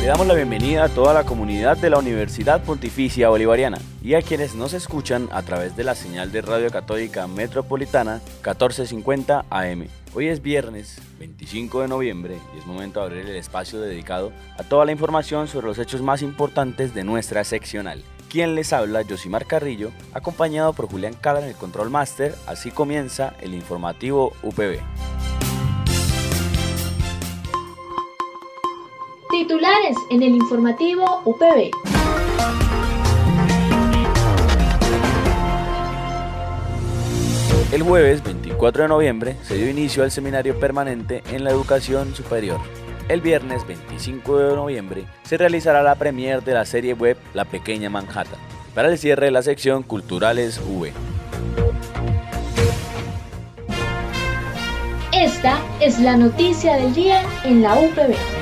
Le damos la bienvenida a toda la comunidad de la Universidad Pontificia Bolivariana y a quienes nos escuchan a través de la señal de Radio Católica Metropolitana 1450 AM. Hoy es viernes 25 de noviembre y es momento de abrir el espacio dedicado a toda la información sobre los hechos más importantes de nuestra seccional. Quien les habla, Josimar Carrillo, acompañado por Julián Cala en el Control Master. Así comienza el informativo UPB. Titulares en el informativo UPB. El jueves 24 de noviembre se dio inicio al seminario permanente en la educación superior. El viernes 25 de noviembre se realizará la premier de la serie web La Pequeña Manhattan, para el cierre de la sección Culturales V. Esta es la noticia del día en la UPB.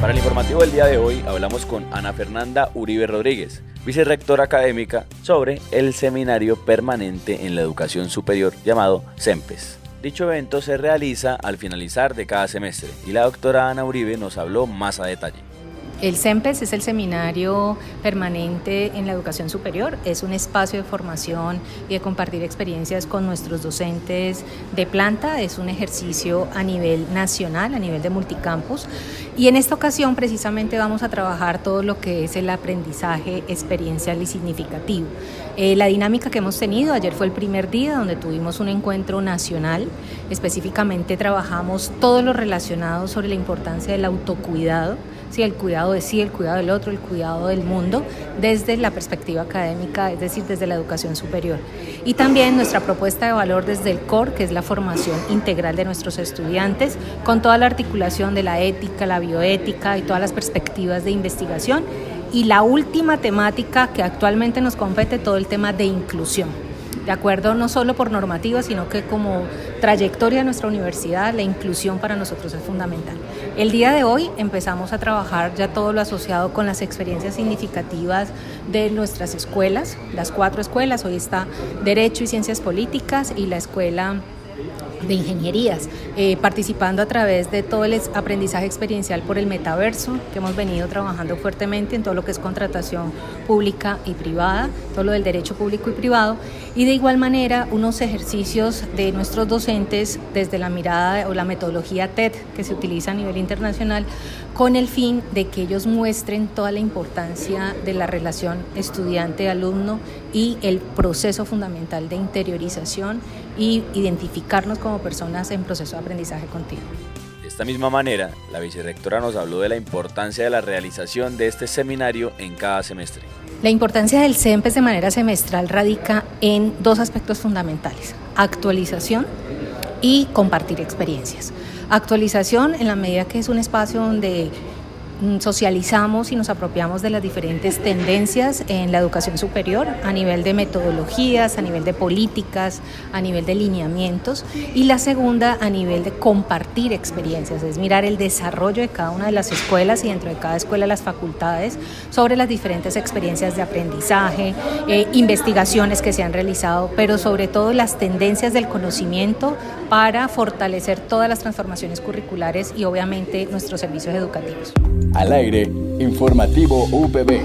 Para el informativo del día de hoy hablamos con Ana Fernanda Uribe Rodríguez, vicerrectora académica, sobre el seminario permanente en la educación superior llamado CEMPES. Dicho evento se realiza al finalizar de cada semestre y la doctora Ana Uribe nos habló más a detalle. El CEMPES es el Seminario Permanente en la Educación Superior. Es un espacio de formación y de compartir experiencias con nuestros docentes de planta. Es un ejercicio a nivel nacional, a nivel de multicampus. Y en esta ocasión precisamente vamos a trabajar todo lo que es el aprendizaje experiencial y significativo. Eh, la dinámica que hemos tenido, ayer fue el primer día donde tuvimos un encuentro nacional. Específicamente trabajamos todo lo relacionado sobre la importancia del autocuidado sí, el cuidado de sí, el cuidado del otro, el cuidado del mundo, desde la perspectiva académica, es decir, desde la educación superior. Y también nuestra propuesta de valor desde el CORE, que es la formación integral de nuestros estudiantes, con toda la articulación de la ética, la bioética y todas las perspectivas de investigación. Y la última temática que actualmente nos compete, todo el tema de inclusión de acuerdo no solo por normativa, sino que como trayectoria de nuestra universidad, la inclusión para nosotros es fundamental. El día de hoy empezamos a trabajar ya todo lo asociado con las experiencias significativas de nuestras escuelas, las cuatro escuelas, hoy está Derecho y Ciencias Políticas y la escuela de ingenierías, eh, participando a través de todo el aprendizaje experiencial por el metaverso, que hemos venido trabajando fuertemente en todo lo que es contratación pública y privada, todo lo del derecho público y privado, y de igual manera unos ejercicios de nuestros docentes desde la mirada o la metodología TED que se utiliza a nivel internacional con el fin de que ellos muestren toda la importancia de la relación estudiante-alumno y el proceso fundamental de interiorización y identificarnos como personas en proceso de aprendizaje continuo. De esta misma manera, la vicerrectora nos habló de la importancia de la realización de este seminario en cada semestre. La importancia del CEMPES de manera semestral radica en dos aspectos fundamentales, actualización y compartir experiencias. Actualización en la medida que es un espacio donde socializamos y nos apropiamos de las diferentes tendencias en la educación superior a nivel de metodologías, a nivel de políticas, a nivel de lineamientos y la segunda a nivel de compartir experiencias, es mirar el desarrollo de cada una de las escuelas y dentro de cada escuela las facultades sobre las diferentes experiencias de aprendizaje, eh, investigaciones que se han realizado, pero sobre todo las tendencias del conocimiento para fortalecer todas las transformaciones curriculares y obviamente nuestros servicios educativos. Al aire, informativo UPB.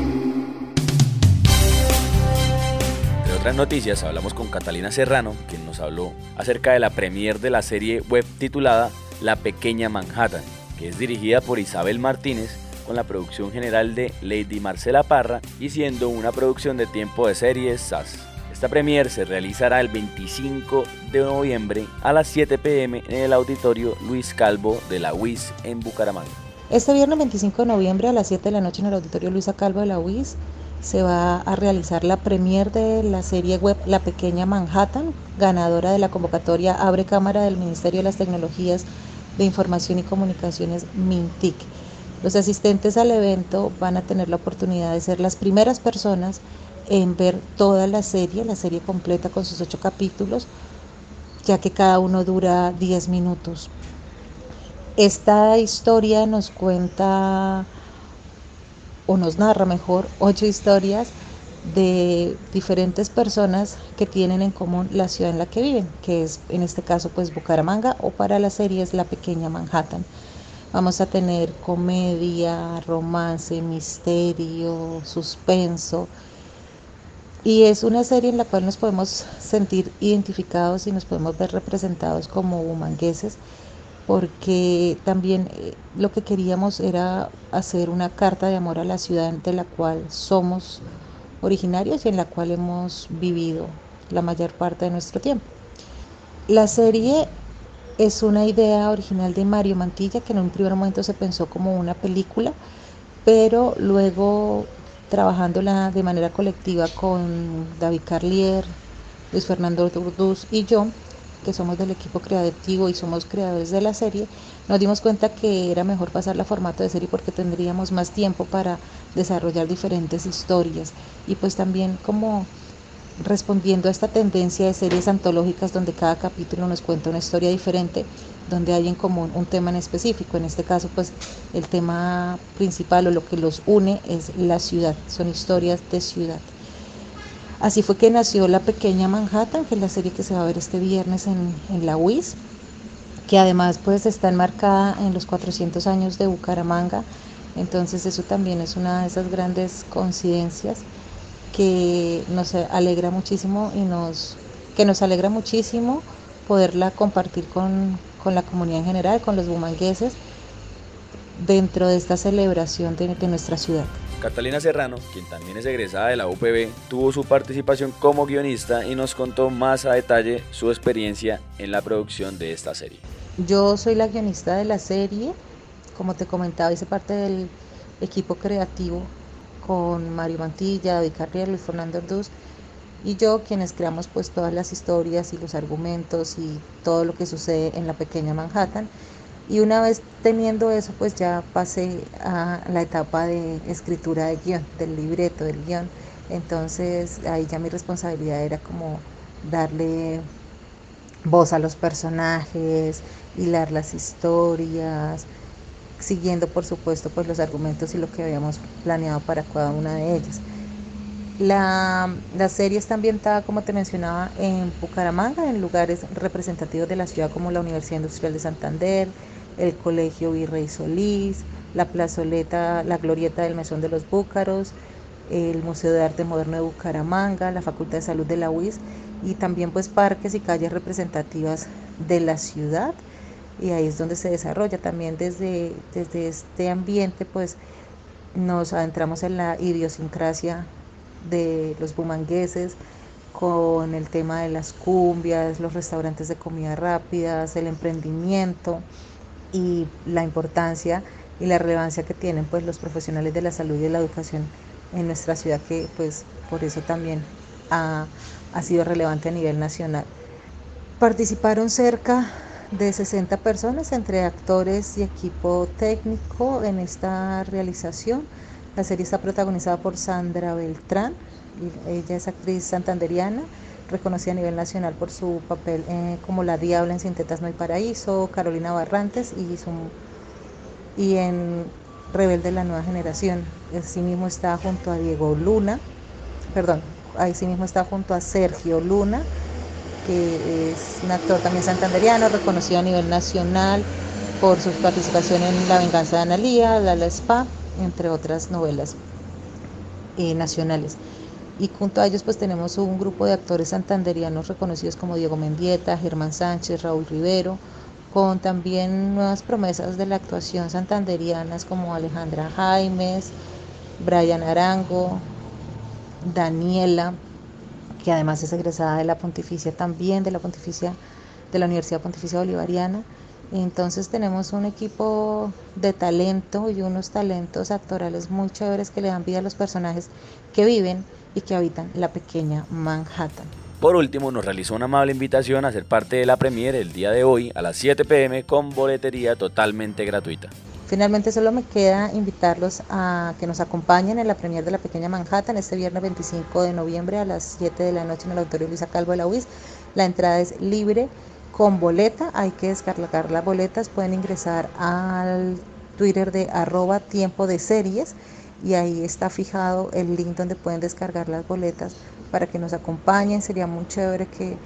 Otras noticias, hablamos con Catalina Serrano, quien nos habló acerca de la premier de la serie web titulada La Pequeña Manhattan, que es dirigida por Isabel Martínez con la producción general de Lady Marcela Parra y siendo una producción de tiempo de series SAS. Esta premier se realizará el 25 de noviembre a las 7 pm en el auditorio Luis Calvo de la UIS en Bucaramanga. Este viernes 25 de noviembre a las 7 de la noche en el auditorio Luis Calvo de la UIS se va a realizar la premier de la serie web La Pequeña Manhattan, ganadora de la convocatoria Abre Cámara del Ministerio de las Tecnologías de Información y Comunicaciones MINTIC. Los asistentes al evento van a tener la oportunidad de ser las primeras personas en ver toda la serie, la serie completa con sus ocho capítulos, ya que cada uno dura 10 minutos. Esta historia nos cuenta o nos narra mejor ocho historias de diferentes personas que tienen en común la ciudad en la que viven, que es en este caso pues Bucaramanga o para la serie es la pequeña Manhattan. Vamos a tener comedia, romance, misterio, suspenso. Y es una serie en la cual nos podemos sentir identificados y nos podemos ver representados como humangueses, porque también eh, lo que queríamos era hacer una carta de amor a la ciudad de la cual somos originarios y en la cual hemos vivido la mayor parte de nuestro tiempo. La serie es una idea original de Mario Mantilla que en un primer momento se pensó como una película, pero luego trabajándola de manera colectiva con David Carlier, Luis Fernando Durduz y yo, que somos del equipo creativo y somos creadores de la serie, nos dimos cuenta que era mejor pasarla a formato de serie porque tendríamos más tiempo para desarrollar diferentes historias y pues también como respondiendo a esta tendencia de series antológicas donde cada capítulo nos cuenta una historia diferente, donde hay en común un tema en específico. En este caso, pues el tema principal o lo que los une es la ciudad, son historias de ciudad. Así fue que nació La Pequeña Manhattan, que es la serie que se va a ver este viernes en, en la UIS, que además pues está enmarcada en los 400 años de Bucaramanga, entonces eso también es una de esas grandes coincidencias que nos alegra muchísimo y nos, que nos alegra muchísimo poderla compartir con, la comunidad en general, con los bumangueses, dentro de esta celebración de nuestra ciudad. Catalina Serrano, quien también es egresada de la UPB, tuvo su participación como guionista y nos contó más a detalle su experiencia en la producción de esta serie. Yo soy la guionista de la serie, como te comentaba, hice parte del equipo creativo con Mario Mantilla, David Carrier, Luis Fernando Orduz y yo quienes creamos pues todas las historias y los argumentos y todo lo que sucede en la pequeña Manhattan. Y una vez teniendo eso pues ya pasé a la etapa de escritura de guion, del libreto del guion. Entonces ahí ya mi responsabilidad era como darle voz a los personajes, hilar las historias, siguiendo por supuesto pues los argumentos y lo que habíamos planeado para cada una de ellas. La, la, serie está ambientada, como te mencionaba, en Bucaramanga, en lugares representativos de la ciudad como la Universidad Industrial de Santander, el Colegio Virrey Solís, la plazoleta, la glorieta del Mesón de los Búcaros, el Museo de Arte Moderno de Bucaramanga, la Facultad de Salud de la UIS y también pues parques y calles representativas de la ciudad. Y ahí es donde se desarrolla. También desde, desde este ambiente pues nos adentramos en la idiosincrasia de los bumangueses con el tema de las cumbias, los restaurantes de comida rápidas, el emprendimiento y la importancia y la relevancia que tienen pues los profesionales de la salud y de la educación en nuestra ciudad que pues por eso también ha, ha sido relevante a nivel nacional. Participaron cerca de 60 personas entre actores y equipo técnico en esta realización. La serie está protagonizada por Sandra Beltrán, ella es actriz santanderiana, reconocida a nivel nacional por su papel eh, como la Diabla en Sintetas No hay Paraíso, Carolina Barrantes y, en Rebelde la Nueva Generación. Asimismo está junto a Diego Luna, perdón, mismo está junto a Sergio Luna, que es un actor también santanderiano, reconocido a nivel nacional por su participación en La venganza de Analía, La La Spa, entre otras novelas eh, nacionales. Y junto a ellos pues tenemos un grupo de actores santanderianos reconocidos como Diego Mendieta, Germán Sánchez, Raúl Rivero, con también nuevas promesas de la actuación santanderianas como Alejandra Jaimes, Brian Arango, Daniela, que además es egresada de la Pontificia también, de la Pontificia, de la Universidad Pontificia Bolivariana. Entonces tenemos un equipo de talento y unos talentos actorales muy chéveres que le dan vida a los personajes que viven y que habitan la pequeña Manhattan. Por último, nos realizó una amable invitación a ser parte de la premiere el día de hoy a las 7 pm con boletería totalmente gratuita. Finalmente solo me queda invitarlos a que nos acompañen en la premier de La Pequeña Manhattan este viernes 25 de noviembre a las 7 de la noche en el Auditorio Luisa Calvo de la UIS. La entrada es libre con boleta, hay que descargar las boletas, pueden ingresar al Twitter de arroba tiempo de series y ahí está fijado el link donde pueden descargar las boletas para que nos acompañen. Sería muy chévere que,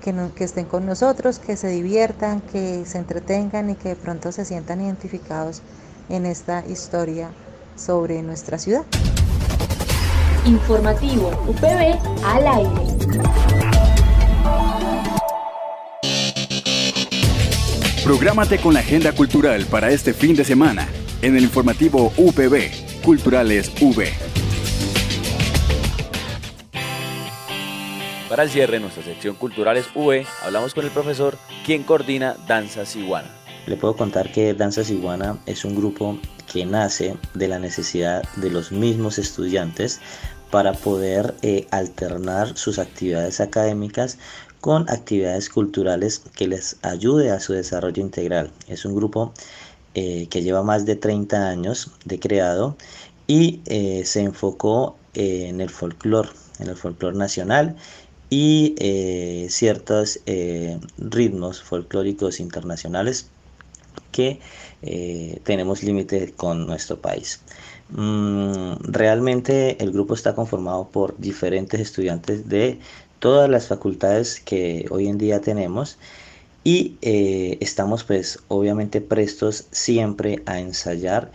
que, estén con nosotros, que se diviertan, que se entretengan y que de pronto se sientan identificados en esta historia sobre nuestra ciudad. Informativo UPB al aire. Prográmate con la agenda cultural para este fin de semana en el informativo UPB Culturales V. Para el cierre de nuestra sección Culturales V, hablamos con el profesor quien coordina Danzas Iguana. Le puedo contar que Danzas Iguana es un grupo que nace de la necesidad de los mismos estudiantes para poder eh, alternar sus actividades académicas con actividades culturales que les ayude a su desarrollo integral. Es un grupo eh, que lleva más de 30 años de creado y eh, se enfocó eh, en el folclore, en el folclore nacional y ciertos ritmos folclóricos internacionales que tenemos límite con nuestro país. Mm, realmente el grupo está conformado por diferentes estudiantes de todas las facultades que hoy en día tenemos y eh, estamos pues obviamente prestos siempre a ensayar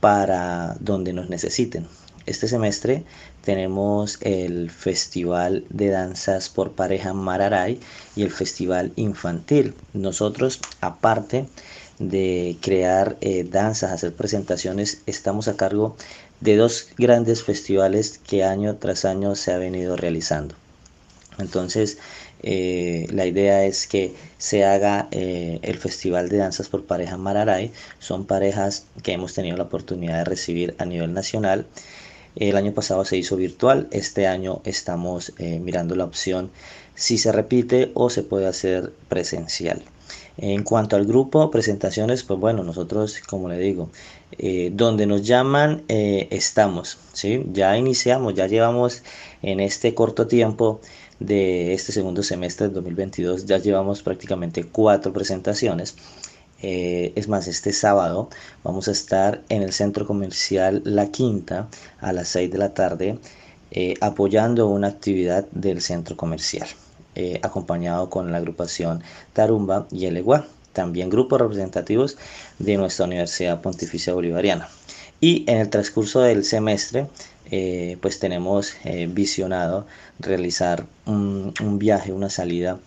para donde nos necesiten. Este semestre tenemos el Festival de Danzas por Pareja Mararay y el Festival Infantil. Nosotros, aparte de crear eh, danzas, hacer presentaciones, estamos a cargo de dos grandes festivales que año tras año se ha venido realizando. Entonces, eh, la idea es que se haga eh, el Festival de Danzas por Pareja Mararay. Son parejas que hemos tenido la oportunidad de recibir a nivel nacional. El año pasado se hizo virtual, este año estamos eh, mirando la opción si se repite o se puede hacer presencial. En cuanto al grupo, presentaciones, pues bueno, nosotros, como le digo, donde nos llaman, estamos, ¿sí? Ya iniciamos, ya llevamos en este corto tiempo de este segundo semestre del 2022 ya llevamos prácticamente cuatro presentaciones. Eh, es más, este sábado vamos a estar en el centro comercial La Quinta a las 6 de la tarde eh, apoyando una actividad del centro comercial, eh, acompañado con la agrupación Tarumba y el también grupos representativos de nuestra Universidad Pontificia Bolivariana. Y en el transcurso del semestre eh, pues tenemos eh, visionado realizar un, viaje, una salida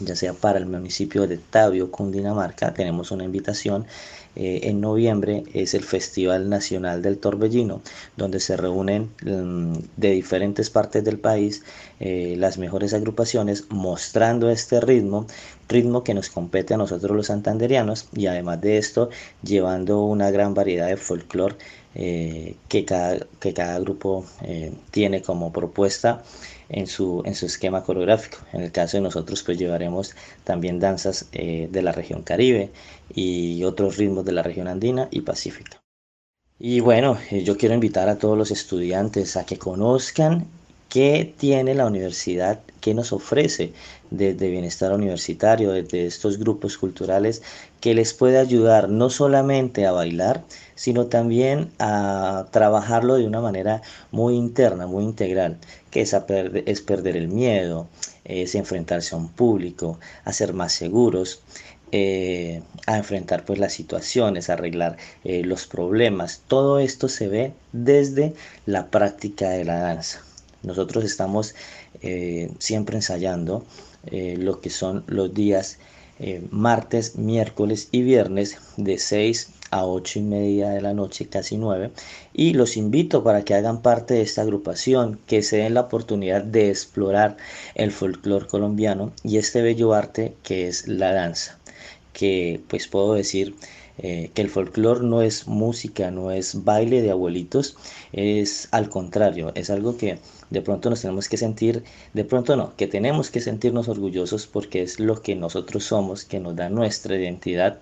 ya sea para el municipio de Tabio, Cundinamarca, tenemos una invitación. Eh, en noviembre es el Festival Nacional del Torbellino, donde se reúnen mm, de diferentes partes del país las mejores agrupaciones mostrando este ritmo, ritmo que nos compete a nosotros los santanderianos y además de esto llevando una gran variedad de folclore eh, que, cada, que cada grupo eh, tiene como propuesta en su, en su esquema coreográfico. En el caso de nosotros, pues llevaremos también danzas eh, de la región Caribe y otros ritmos de la región andina y pacífica. Y bueno, yo quiero invitar a todos los estudiantes a que conozcan qué tiene la universidad, qué nos ofrece desde bienestar universitario, desde estos grupos culturales, que les puede ayudar no solamente a bailar, sino también a trabajarlo de una manera muy interna, muy integral, que es, es perder el miedo, es enfrentarse a un público, a ser más seguros, eh, a enfrentar pues las situaciones, a arreglar eh, los problemas. Todo esto se ve desde la práctica de la danza. Nosotros estamos eh, siempre ensayando lo que son los días martes, miércoles y viernes de 6 a 8 y media de la noche, casi 9. Y los invito para que hagan parte de esta agrupación, que se den la oportunidad de explorar el folclore colombiano y este bello arte que es la danza que pues puedo decir eh, que el folclore no es música, no es baile de abuelitos, es al contrario, es algo que de pronto nos tenemos que sentir, de pronto no, que tenemos que sentirnos orgullosos porque es lo que nosotros somos, que nos da nuestra identidad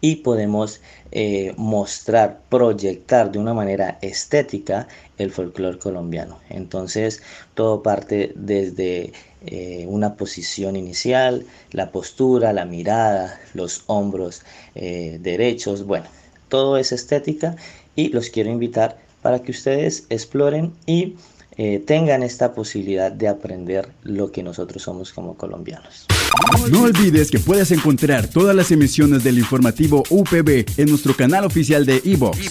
y podemos eh, mostrar, proyectar de una manera estética el folclore colombiano. Entonces, todo parte desde eh, una posición inicial, la postura, la mirada, los hombros eh, derechos, bueno, todo es estética y los quiero invitar para que ustedes exploren y eh, tengan esta posibilidad de aprender lo que nosotros somos como colombianos. No olvides que puedes encontrar todas las emisiones del informativo UPB en nuestro canal oficial de iVox,